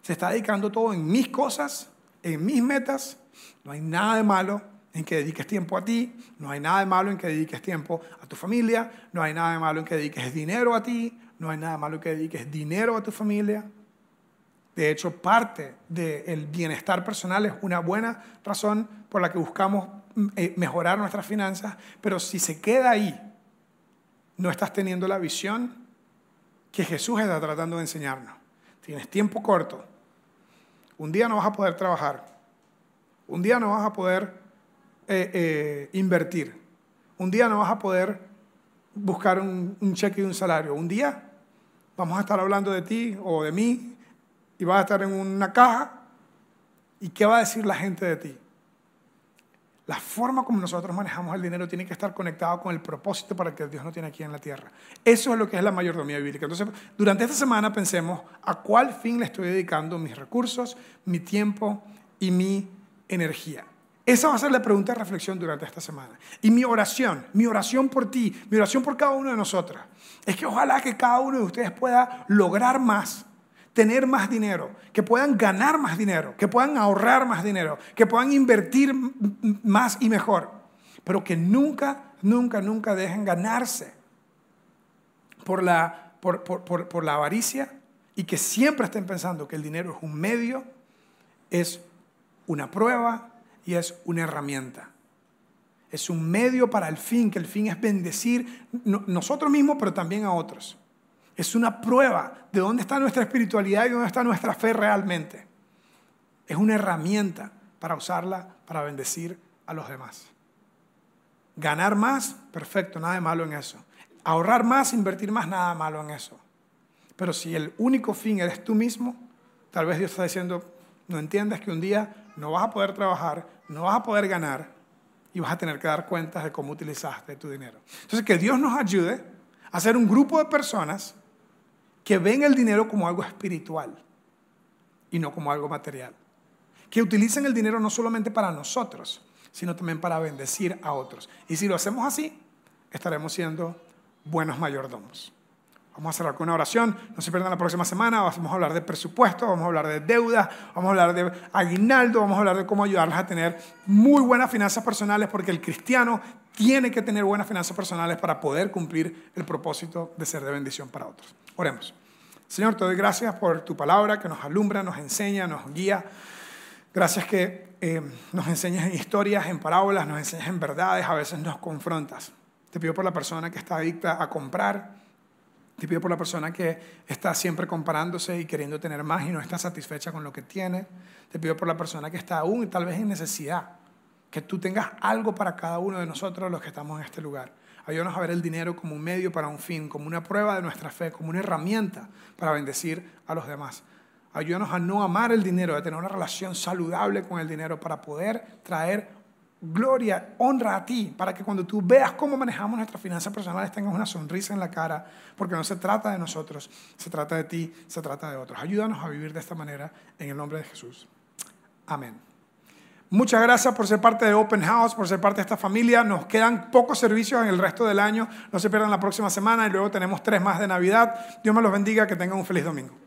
[SPEAKER 1] Se está dedicando todo en mis cosas, en mis metas. No hay nada de malo en que dediques tiempo a ti, no hay nada de malo en que dediques tiempo a tu familia, no hay nada de malo en que dediques dinero a ti, no hay nada de malo en que dediques dinero a tu familia. De hecho, parte del bienestar personal es una buena razón por la que buscamos eh, mejorar nuestras finanzas, pero si se queda ahí, no estás teniendo la visión que Jesús está tratando de enseñarnos. Tienes tiempo corto. Un día no vas a poder trabajar. Un día no vas a poder eh, eh, invertir. Un día no vas a poder buscar un, un cheque y un salario. Un día vamos a estar hablando de ti o de mí y vas a estar en una caja. ¿Y qué va a decir la gente de ti? La forma como nosotros manejamos el dinero tiene que estar conectado con el propósito para que Dios no tiene aquí en la tierra. Eso es lo que es la mayordomía bíblica. Entonces, durante esta semana pensemos a cuál fin le estoy dedicando mis recursos, mi tiempo y mi energía. Esa va a ser la pregunta de reflexión durante esta semana. Y mi oración, mi oración por ti, mi oración por cada uno de nosotros, es que ojalá que cada uno de ustedes pueda lograr más tener más dinero, que puedan ganar más dinero, que puedan ahorrar más dinero, que puedan invertir más y mejor, pero que nunca, nunca, nunca dejen ganarse por la, por, por la avaricia y que siempre estén pensando que el dinero es un medio, es una prueba y es una herramienta. Es un medio para el fin, que el fin es bendecir nosotros mismos, pero también a otros. Es una prueba de dónde está nuestra espiritualidad y dónde está nuestra fe realmente. Es una herramienta para usarla para bendecir a los demás. Ganar más, perfecto, nada de malo en eso. Ahorrar más, invertir más, nada malo en eso. Pero si el único fin eres tú mismo, tal vez Dios está diciendo, no entiendes que un día no vas a poder trabajar, no vas a poder ganar y vas a tener que dar cuentas de cómo utilizaste tu dinero. Entonces, que Dios nos ayude a ser un grupo de personas que ven el dinero como algo espiritual y no como algo material. que utilicen el dinero no solamente para nosotros, sino también para bendecir a otros. Y si lo hacemos así, estaremos siendo buenos mayordomos. Vamos a cerrar con una oración. No se pierdan la próxima semana. Vamos a hablar de presupuesto, vamos a hablar de deuda, vamos a hablar de aguinaldo, vamos a hablar de cómo ayudarles a tener muy buenas finanzas personales, porque el cristiano tiene que tener buenas finanzas personales para poder cumplir el propósito de ser de bendición para otros. Oremos. Señor, te doy gracias por tu palabra que nos alumbra, nos enseña, nos guía. Gracias que eh, nos enseñas en historias, en parábolas, nos enseñas en verdades, a veces nos confrontas. Te pido por la persona que está adicta a comprar. Te pido por la persona que está siempre comparándose y queriendo tener más y no está satisfecha con lo que tiene. Te pido por la persona que está aún y tal vez en necesidad. Que tú tengas algo para cada uno de nosotros los que estamos en este lugar. Ayúdanos a ver el dinero como un medio para un fin, como una prueba de nuestra fe, como una herramienta para bendecir a los demás. Ayúdanos a no amar el dinero, a tener una relación saludable con el dinero para poder traer gloria, honra a ti, para que cuando tú veas cómo manejamos nuestras finanzas personales tengas una sonrisa en la cara, porque no se trata de nosotros, se trata de ti, se trata de otros. Ayúdanos a vivir de esta manera en el nombre de Jesús. Amén. Muchas gracias por ser parte de Open House, por ser parte de esta familia. Nos quedan pocos servicios en el resto del año. No se pierdan la próxima semana y luego tenemos tres más de Navidad. Dios me los bendiga, que tengan un feliz domingo.